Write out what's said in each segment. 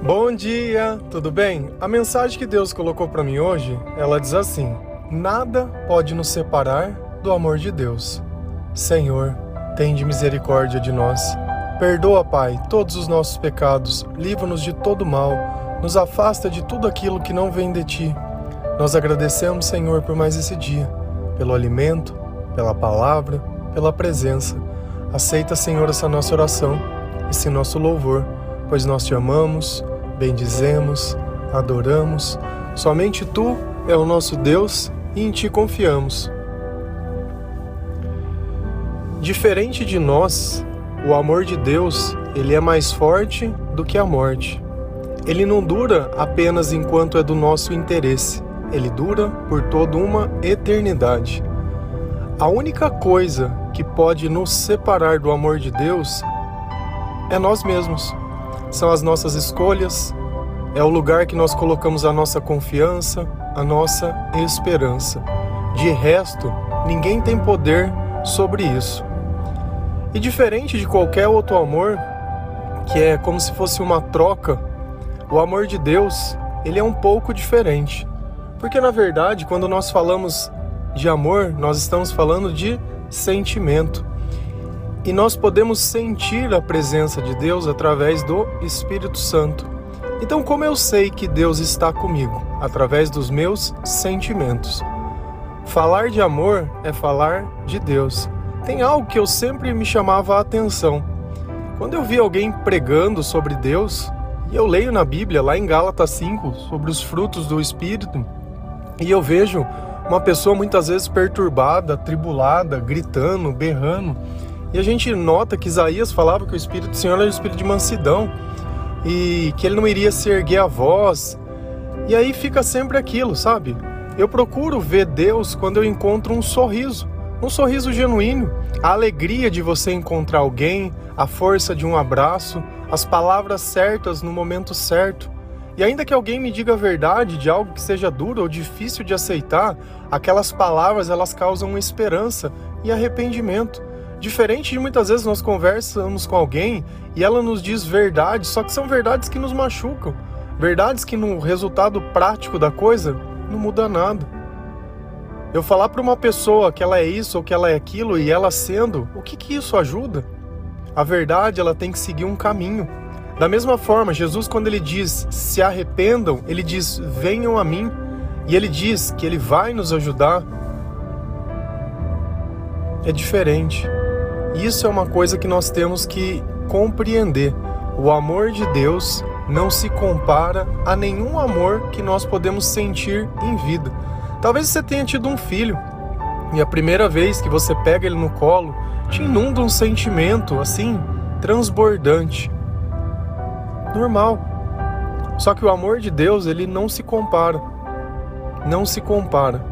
Bom dia, tudo bem? A mensagem que Deus colocou para mim hoje, ela diz assim: Nada pode nos separar do amor de Deus. Senhor, tende misericórdia de nós. Perdoa, Pai, todos os nossos pecados, livra-nos de todo mal, nos afasta de tudo aquilo que não vem de ti. Nós agradecemos, Senhor, por mais esse dia, pelo alimento, pela palavra, pela presença. Aceita, Senhor, essa nossa oração, esse nosso louvor, pois nós te amamos, bendizemos, adoramos. Somente tu é o nosso Deus e em ti confiamos. Diferente de nós, o amor de Deus, ele é mais forte do que a morte. Ele não dura apenas enquanto é do nosso interesse, ele dura por toda uma eternidade. A única coisa que pode nos separar do amor de Deus é nós mesmos. São as nossas escolhas, é o lugar que nós colocamos a nossa confiança, a nossa esperança. De resto, ninguém tem poder sobre isso. E diferente de qualquer outro amor, que é como se fosse uma troca, o amor de Deus, ele é um pouco diferente. Porque na verdade, quando nós falamos de amor, nós estamos falando de sentimento. E nós podemos sentir a presença de Deus através do Espírito Santo. Então, como eu sei que Deus está comigo? Através dos meus sentimentos. Falar de amor é falar de Deus. Tem algo que eu sempre me chamava a atenção. Quando eu vi alguém pregando sobre Deus, e eu leio na Bíblia, lá em Gálatas 5, sobre os frutos do Espírito, e eu vejo uma pessoa muitas vezes perturbada, tribulada, gritando, berrando. E a gente nota que Isaías falava que o Espírito do Senhor era o Espírito de mansidão e que ele não iria se erguer a voz. E aí fica sempre aquilo, sabe? Eu procuro ver Deus quando eu encontro um sorriso, um sorriso genuíno, a alegria de você encontrar alguém, a força de um abraço, as palavras certas no momento certo. E ainda que alguém me diga a verdade de algo que seja duro ou difícil de aceitar, aquelas palavras elas causam esperança e arrependimento. Diferente de muitas vezes nós conversamos com alguém e ela nos diz verdades, só que são verdades que nos machucam, verdades que no resultado prático da coisa não muda nada. Eu falar para uma pessoa que ela é isso ou que ela é aquilo e ela sendo, o que que isso ajuda? A verdade ela tem que seguir um caminho. Da mesma forma, Jesus quando ele diz se arrependam, ele diz venham a mim e ele diz que ele vai nos ajudar. É diferente. Isso é uma coisa que nós temos que compreender. O amor de Deus não se compara a nenhum amor que nós podemos sentir em vida. Talvez você tenha tido um filho e a primeira vez que você pega ele no colo te inunda um sentimento assim transbordante. Normal. Só que o amor de Deus, ele não se compara. Não se compara.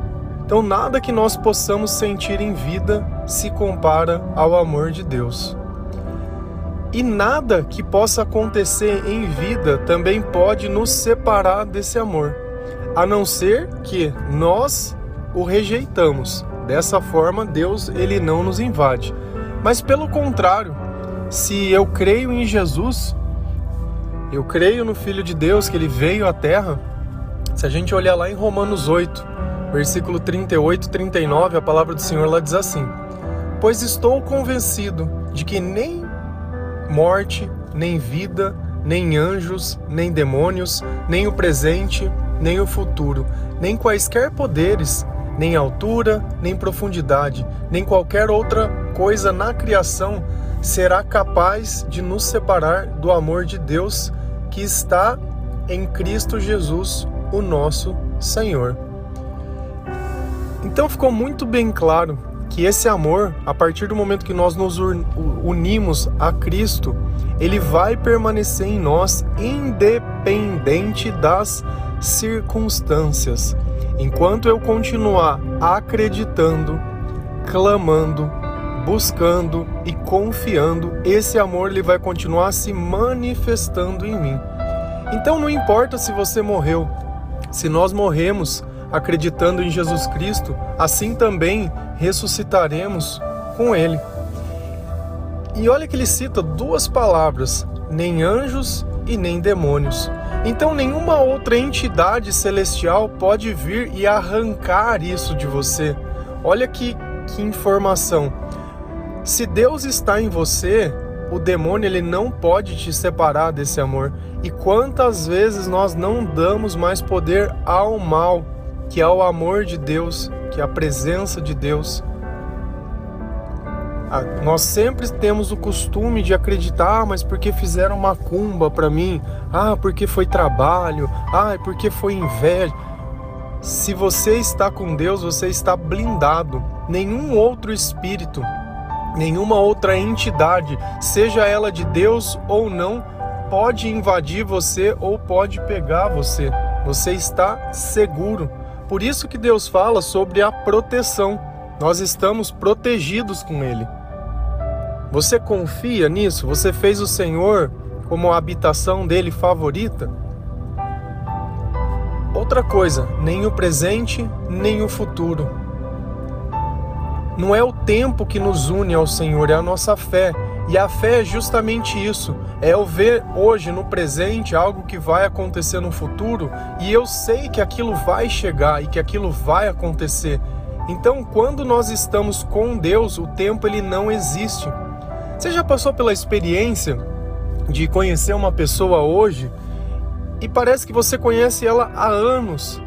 Então nada que nós possamos sentir em vida se compara ao amor de Deus. E nada que possa acontecer em vida também pode nos separar desse amor, a não ser que nós o rejeitamos. Dessa forma, Deus ele não nos invade. Mas pelo contrário, se eu creio em Jesus, eu creio no Filho de Deus que ele veio à terra. Se a gente olhar lá em Romanos 8, versículo 38 e 39, a palavra do Senhor lá diz assim: Pois estou convencido de que nem morte, nem vida, nem anjos, nem demônios, nem o presente, nem o futuro, nem quaisquer poderes, nem altura, nem profundidade, nem qualquer outra coisa na criação será capaz de nos separar do amor de Deus que está em Cristo Jesus, o nosso Senhor. Então ficou muito bem claro que esse amor, a partir do momento que nós nos unimos a Cristo, ele vai permanecer em nós independente das circunstâncias. Enquanto eu continuar acreditando, clamando, buscando e confiando, esse amor ele vai continuar se manifestando em mim. Então não importa se você morreu, se nós morremos acreditando em Jesus Cristo, assim também ressuscitaremos com Ele. E olha que ele cita duas palavras: nem anjos, e nem demônios. Então nenhuma outra entidade celestial pode vir e arrancar isso de você. Olha que, que informação. Se Deus está em você, o demônio ele não pode te separar desse amor. E quantas vezes nós não damos mais poder ao mal, que é o amor de Deus, que é a presença de Deus. Ah, nós sempre temos o costume de acreditar, ah, mas porque fizeram macumba para mim, ah, porque foi trabalho, ah, porque foi inveja. Se você está com Deus, você está blindado. Nenhum outro espírito, nenhuma outra entidade, seja ela de Deus ou não, pode invadir você ou pode pegar você. Você está seguro. Por isso que Deus fala sobre a proteção. Nós estamos protegidos com Ele. Você confia nisso? Você fez o Senhor como a habitação dele favorita? Outra coisa, nem o presente, nem o futuro. Não é o tempo que nos une ao Senhor, é a nossa fé. E a fé é justamente isso: é eu ver hoje no presente algo que vai acontecer no futuro e eu sei que aquilo vai chegar e que aquilo vai acontecer. Então, quando nós estamos com Deus, o tempo ele não existe. Você já passou pela experiência de conhecer uma pessoa hoje e parece que você conhece ela há anos?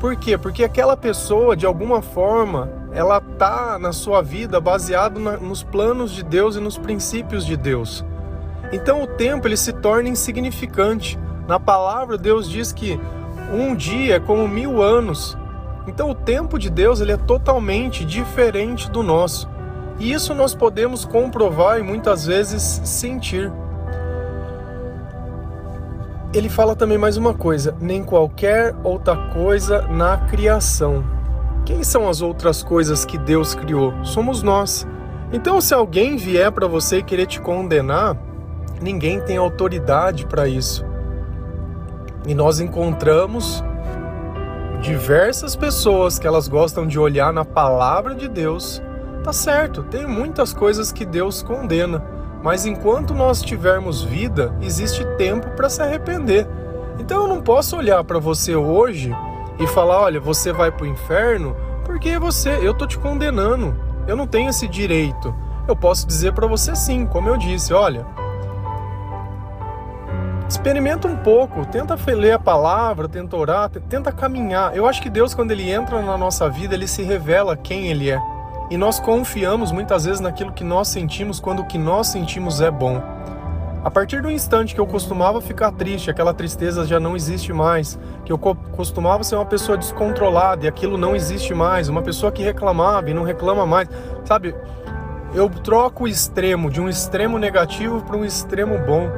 Por quê? Porque aquela pessoa, de alguma forma, ela tá na sua vida baseado na, nos planos de Deus e nos princípios de Deus. Então o tempo ele se torna insignificante. Na palavra Deus diz que um dia é como mil anos. Então o tempo de Deus ele é totalmente diferente do nosso. E isso nós podemos comprovar e muitas vezes sentir. Ele fala também mais uma coisa: nem qualquer outra coisa na criação. Quem são as outras coisas que Deus criou? Somos nós. Então, se alguém vier para você e querer te condenar, ninguém tem autoridade para isso. E nós encontramos diversas pessoas que elas gostam de olhar na palavra de Deus Tá certo, tem muitas coisas que Deus condena, mas enquanto nós tivermos vida, existe tempo para se arrepender. Então eu não posso olhar para você hoje e falar, olha, você vai para o inferno, porque você, eu tô te condenando. Eu não tenho esse direito. Eu posso dizer para você sim, como eu disse, olha, experimenta um pouco, tenta ler a palavra, tenta orar, tenta caminhar. Eu acho que Deus, quando Ele entra na nossa vida, Ele se revela quem Ele é. E nós confiamos muitas vezes naquilo que nós sentimos quando o que nós sentimos é bom. A partir do instante que eu costumava ficar triste, aquela tristeza já não existe mais, que eu costumava ser uma pessoa descontrolada e aquilo não existe mais, uma pessoa que reclamava e não reclama mais, sabe? Eu troco o extremo de um extremo negativo para um extremo bom.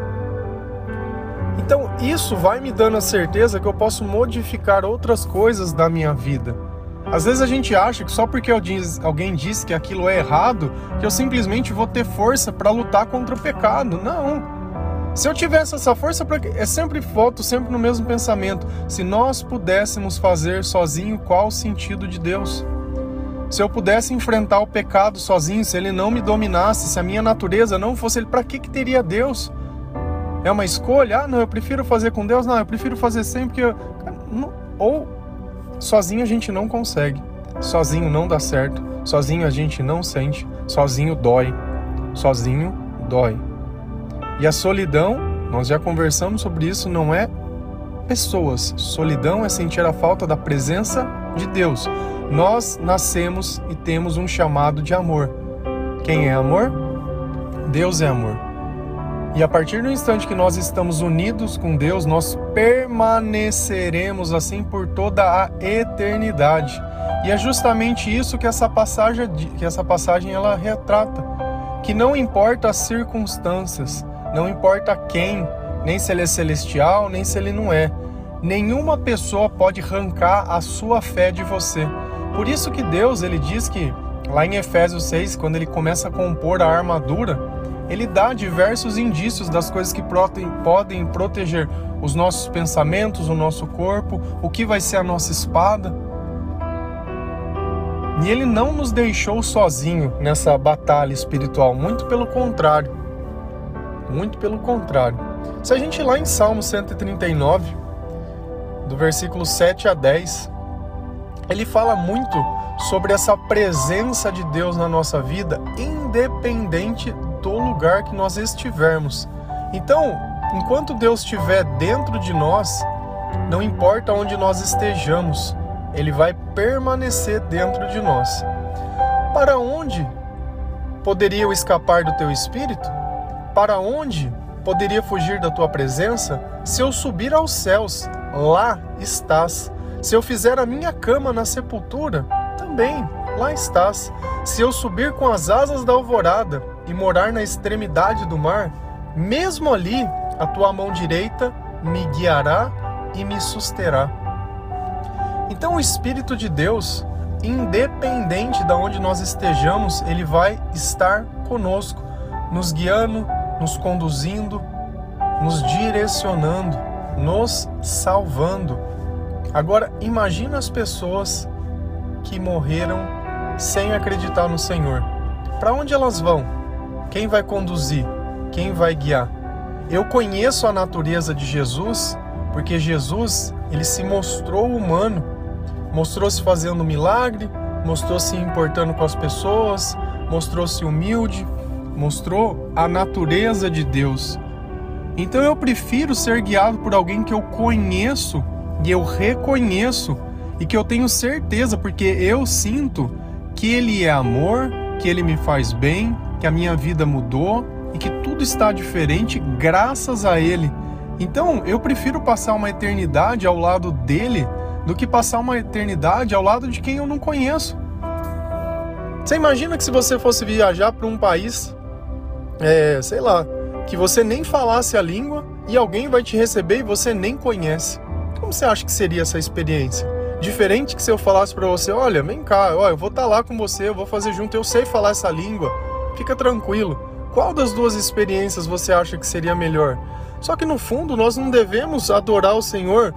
Então, isso vai me dando a certeza que eu posso modificar outras coisas da minha vida. Às vezes a gente acha que só porque alguém diz que aquilo é errado, que eu simplesmente vou ter força para lutar contra o pecado. Não. Se eu tivesse essa força, é sempre foto, sempre no mesmo pensamento. Se nós pudéssemos fazer sozinho, qual o sentido de Deus? Se eu pudesse enfrentar o pecado sozinho, se ele não me dominasse, se a minha natureza não fosse ele, para que, que teria Deus? É uma escolha? Ah, não, eu prefiro fazer com Deus? Não, eu prefiro fazer sempre porque. Ou Sozinho a gente não consegue. Sozinho não dá certo. Sozinho a gente não sente. Sozinho dói. Sozinho dói. E a solidão, nós já conversamos sobre isso, não é pessoas. Solidão é sentir a falta da presença de Deus. Nós nascemos e temos um chamado de amor. Quem é amor? Deus é amor. E a partir do instante que nós estamos unidos com Deus, nós permaneceremos assim por toda a eternidade. E é justamente isso que essa passagem, que essa passagem ela retrata, que não importa as circunstâncias, não importa quem, nem se ele é celestial, nem se ele não é. Nenhuma pessoa pode arrancar a sua fé de você. Por isso que Deus, ele diz que lá em Efésios 6, quando ele começa a compor a armadura, ele dá diversos indícios das coisas que podem proteger os nossos pensamentos, o nosso corpo, o que vai ser a nossa espada. E ele não nos deixou sozinho nessa batalha espiritual, muito pelo contrário. Muito pelo contrário. Se a gente ir lá em Salmo 139, do versículo 7 a 10, ele fala muito sobre essa presença de Deus na nossa vida, independente do lugar que nós estivermos. Então, enquanto Deus estiver dentro de nós, não importa onde nós estejamos, ele vai permanecer dentro de nós. Para onde poderia eu escapar do teu espírito? Para onde poderia fugir da tua presença? Se eu subir aos céus, lá estás. Se eu fizer a minha cama na sepultura, também lá estás. Se eu subir com as asas da alvorada e morar na extremidade do mar, mesmo ali a tua mão direita me guiará e me susterá. Então o Espírito de Deus, independente de onde nós estejamos, ele vai estar conosco, nos guiando, nos conduzindo, nos direcionando, nos salvando. Agora imagina as pessoas que morreram sem acreditar no Senhor. Para onde elas vão? Quem vai conduzir? Quem vai guiar? Eu conheço a natureza de Jesus porque Jesus, ele se mostrou humano, mostrou-se fazendo milagre, mostrou-se importando com as pessoas, mostrou-se humilde, mostrou a natureza de Deus. Então eu prefiro ser guiado por alguém que eu conheço e eu reconheço e que eu tenho certeza, porque eu sinto que Ele é amor, que Ele me faz bem, que a minha vida mudou e que tudo está diferente graças a Ele. Então eu prefiro passar uma eternidade ao lado dele do que passar uma eternidade ao lado de quem eu não conheço. Você imagina que se você fosse viajar para um país, é, sei lá, que você nem falasse a língua e alguém vai te receber e você nem conhece. Como você acha que seria essa experiência? Diferente que se eu falasse para você, olha, vem cá, ó, eu vou estar tá lá com você, eu vou fazer junto, eu sei falar essa língua, fica tranquilo. Qual das duas experiências você acha que seria melhor? Só que no fundo nós não devemos adorar o Senhor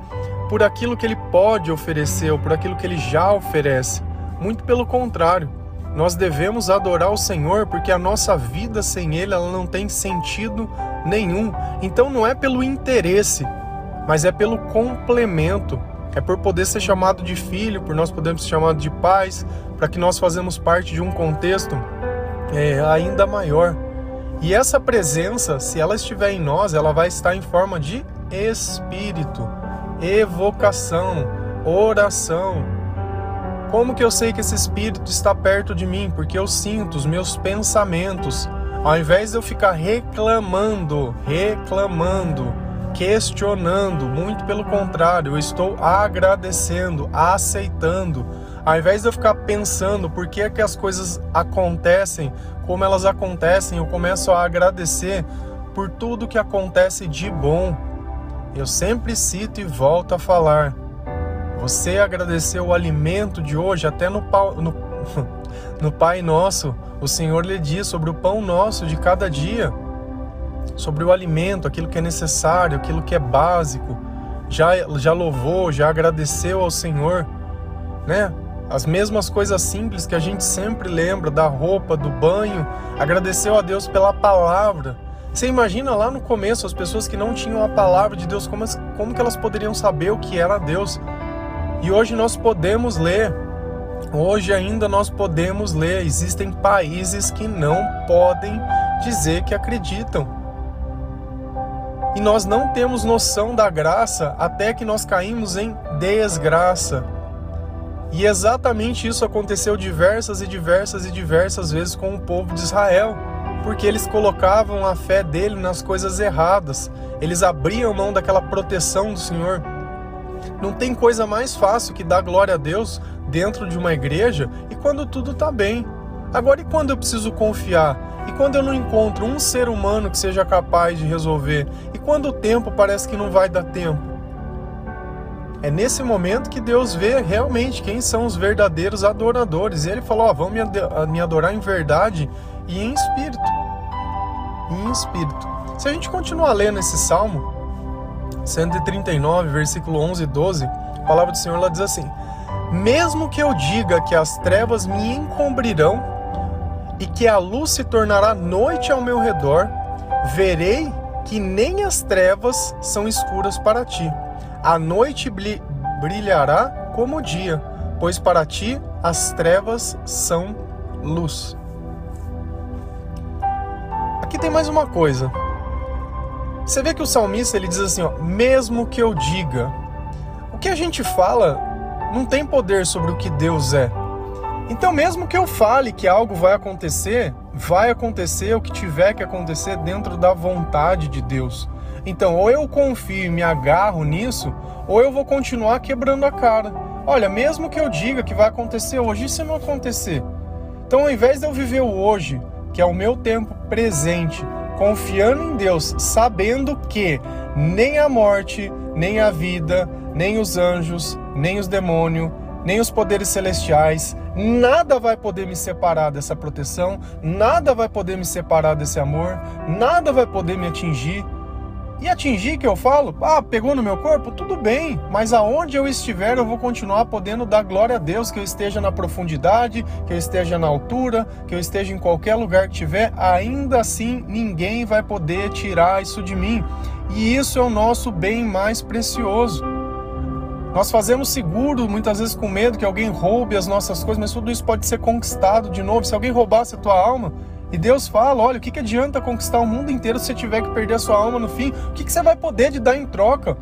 por aquilo que ele pode oferecer ou por aquilo que ele já oferece. Muito pelo contrário, nós devemos adorar o Senhor porque a nossa vida sem ele ela não tem sentido nenhum. Então não é pelo interesse, mas é pelo complemento. É por poder ser chamado de filho, por nós podermos ser chamados de pais, para que nós fazemos parte de um contexto é, ainda maior. E essa presença, se ela estiver em nós, ela vai estar em forma de espírito, evocação, oração. Como que eu sei que esse espírito está perto de mim? Porque eu sinto os meus pensamentos. Ao invés de eu ficar reclamando, reclamando, questionando, muito pelo contrário, eu estou agradecendo, aceitando. Ao invés de eu ficar pensando por que é que as coisas acontecem, como elas acontecem, eu começo a agradecer por tudo que acontece de bom. Eu sempre cito e volto a falar. Você agradeceu o alimento de hoje, até no, no, no Pai Nosso, o Senhor lhe diz sobre o pão nosso de cada dia, sobre o alimento, aquilo que é necessário, aquilo que é básico. Já, já louvou, já agradeceu ao Senhor, né? As mesmas coisas simples que a gente sempre lembra da roupa, do banho, agradeceu a Deus pela palavra. Você imagina lá no começo as pessoas que não tinham a palavra de Deus, como, como que elas poderiam saber o que era Deus? E hoje nós podemos ler. Hoje ainda nós podemos ler. Existem países que não podem dizer que acreditam. E nós não temos noção da graça até que nós caímos em desgraça. E exatamente isso aconteceu diversas e diversas e diversas vezes com o povo de Israel, porque eles colocavam a fé dele nas coisas erradas, eles abriam mão daquela proteção do Senhor. Não tem coisa mais fácil que dar glória a Deus dentro de uma igreja e quando tudo está bem. Agora, e quando eu preciso confiar? E quando eu não encontro um ser humano que seja capaz de resolver? E quando o tempo parece que não vai dar tempo? É nesse momento que Deus vê realmente quem são os verdadeiros adoradores. E ele falou: ó, vão me adorar em verdade e em espírito. E em espírito. Se a gente continuar lendo esse salmo, 139, versículo 11 e 12, a palavra do Senhor lá diz assim: Mesmo que eu diga que as trevas me encobrirão e que a luz se tornará noite ao meu redor, verei que nem as trevas são escuras para ti. A noite brilhará como o dia, pois para ti as trevas são luz. Aqui tem mais uma coisa. Você vê que o salmista ele diz assim, ó, mesmo que eu diga. O que a gente fala não tem poder sobre o que Deus é. Então, mesmo que eu fale que algo vai acontecer, vai acontecer o que tiver que acontecer dentro da vontade de Deus. Então, ou eu confio e me agarro nisso, ou eu vou continuar quebrando a cara. Olha, mesmo que eu diga que vai acontecer hoje, se não acontecer? Então, ao invés de eu viver o hoje, que é o meu tempo presente, confiando em Deus, sabendo que nem a morte, nem a vida, nem os anjos, nem os demônios, nem os poderes celestiais, nada vai poder me separar dessa proteção, nada vai poder me separar desse amor, nada vai poder me atingir. E atingir que eu falo, ah, pegou no meu corpo? Tudo bem, mas aonde eu estiver, eu vou continuar podendo dar glória a Deus, que eu esteja na profundidade, que eu esteja na altura, que eu esteja em qualquer lugar que tiver, ainda assim ninguém vai poder tirar isso de mim. E isso é o nosso bem mais precioso. Nós fazemos seguro, muitas vezes com medo que alguém roube as nossas coisas, mas tudo isso pode ser conquistado de novo. Se alguém roubasse a tua alma, e Deus fala: olha, o que, que adianta conquistar o mundo inteiro se você tiver que perder a sua alma no fim? O que, que você vai poder de dar em troca?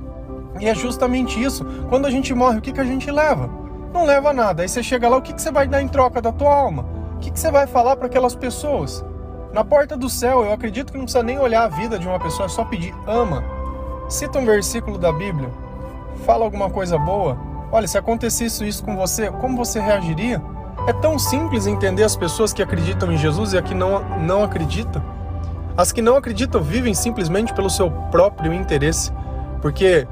E é justamente isso. Quando a gente morre, o que, que a gente leva? Não leva nada. Aí você chega lá, o que, que você vai dar em troca da tua alma? O que, que você vai falar para aquelas pessoas? Na porta do céu, eu acredito que não precisa nem olhar a vida de uma pessoa, é só pedir ama. Cita um versículo da Bíblia fala alguma coisa boa, olha, se acontecesse isso com você, como você reagiria? É tão simples entender as pessoas que acreditam em Jesus e as que não, não acreditam. As que não acreditam vivem simplesmente pelo seu próprio interesse, porque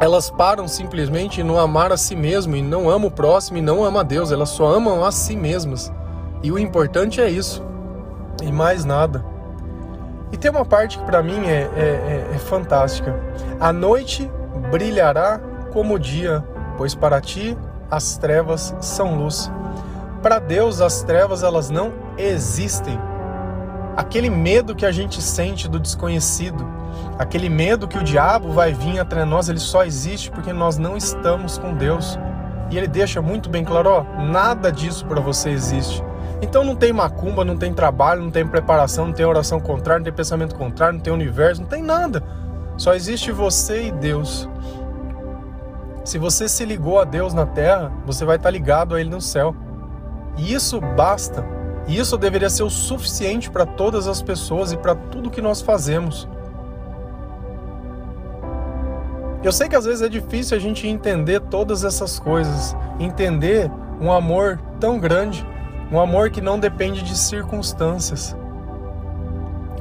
elas param simplesmente em não amar a si mesmo e não amam o próximo e não amam a Deus, elas só amam a si mesmas. E o importante é isso, e mais nada. E tem uma parte que para mim é, é, é, é fantástica. A noite brilhará como o dia, pois para ti as trevas são luz. Para Deus as trevas elas não existem. Aquele medo que a gente sente do desconhecido, aquele medo que o diabo vai vir atrás nós, ele só existe porque nós não estamos com Deus. E ele deixa muito bem claro, ó, nada disso para você existe. Então não tem macumba, não tem trabalho, não tem preparação, não tem oração contrária, não tem pensamento contrário, não tem universo, não tem nada. Só existe você e Deus. Se você se ligou a Deus na terra, você vai estar ligado a Ele no céu. E isso basta. E isso deveria ser o suficiente para todas as pessoas e para tudo que nós fazemos. Eu sei que às vezes é difícil a gente entender todas essas coisas, entender um amor tão grande, um amor que não depende de circunstâncias.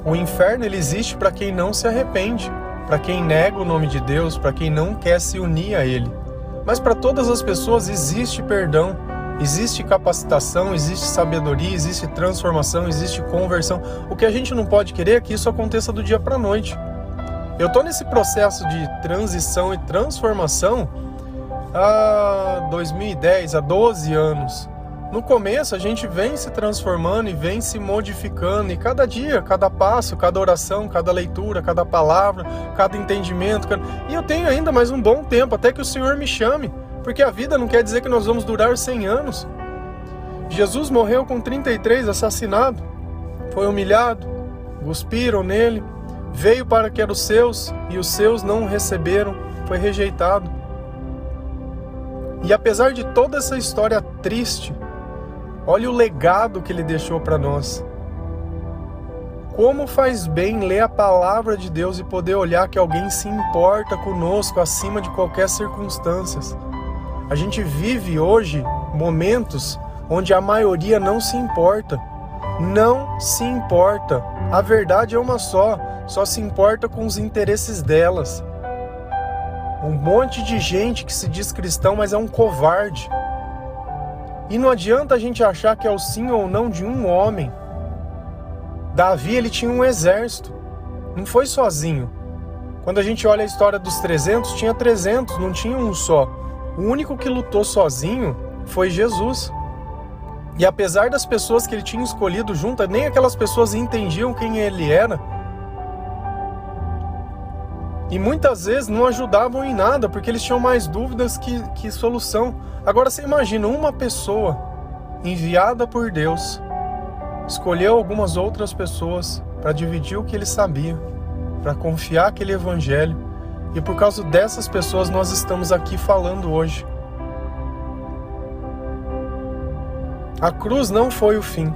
O inferno ele existe para quem não se arrepende para quem nega o nome de Deus, para quem não quer se unir a Ele. Mas para todas as pessoas existe perdão, existe capacitação, existe sabedoria, existe transformação, existe conversão. O que a gente não pode querer é que isso aconteça do dia para a noite. Eu estou nesse processo de transição e transformação há 2010, há 12 anos. No começo a gente vem se transformando e vem se modificando, e cada dia, cada passo, cada oração, cada leitura, cada palavra, cada entendimento. Cada... E eu tenho ainda mais um bom tempo até que o Senhor me chame, porque a vida não quer dizer que nós vamos durar 100 anos. Jesus morreu com 33, assassinado, foi humilhado, cuspiram nele, veio para que eram os seus e os seus não o receberam, foi rejeitado. E apesar de toda essa história triste, Olha o legado que ele deixou para nós. Como faz bem ler a palavra de Deus e poder olhar que alguém se importa conosco acima de qualquer circunstância. A gente vive hoje momentos onde a maioria não se importa. Não se importa. A verdade é uma só, só se importa com os interesses delas. Um monte de gente que se diz cristão, mas é um covarde. E não adianta a gente achar que é o sim ou não de um homem. Davi ele tinha um exército, não foi sozinho. Quando a gente olha a história dos 300, tinha 300, não tinha um só. O único que lutou sozinho foi Jesus. E apesar das pessoas que ele tinha escolhido junto, nem aquelas pessoas entendiam quem ele era, E muitas vezes não ajudavam em nada, porque eles tinham mais dúvidas que, que solução. Agora você imagina uma pessoa enviada por Deus, escolheu algumas outras pessoas para dividir o que ele sabia, para confiar aquele evangelho. E por causa dessas pessoas nós estamos aqui falando hoje. A cruz não foi o fim.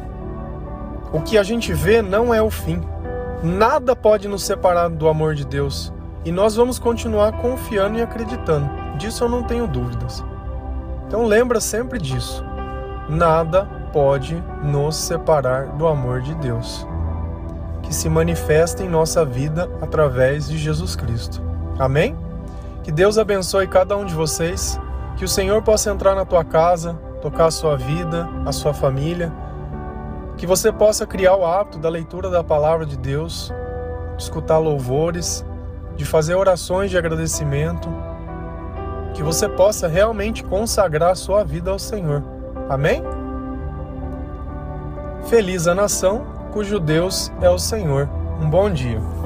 O que a gente vê não é o fim. Nada pode nos separar do amor de Deus. E nós vamos continuar confiando e acreditando. Disso eu não tenho dúvidas. Então lembra sempre disso. Nada pode nos separar do amor de Deus, que se manifesta em nossa vida através de Jesus Cristo. Amém? Que Deus abençoe cada um de vocês, que o Senhor possa entrar na tua casa, tocar a sua vida, a sua família, que você possa criar o hábito da leitura da palavra de Deus, de escutar louvores, de fazer orações de agradecimento, que você possa realmente consagrar a sua vida ao Senhor. Amém? Feliz a nação cujo Deus é o Senhor. Um bom dia.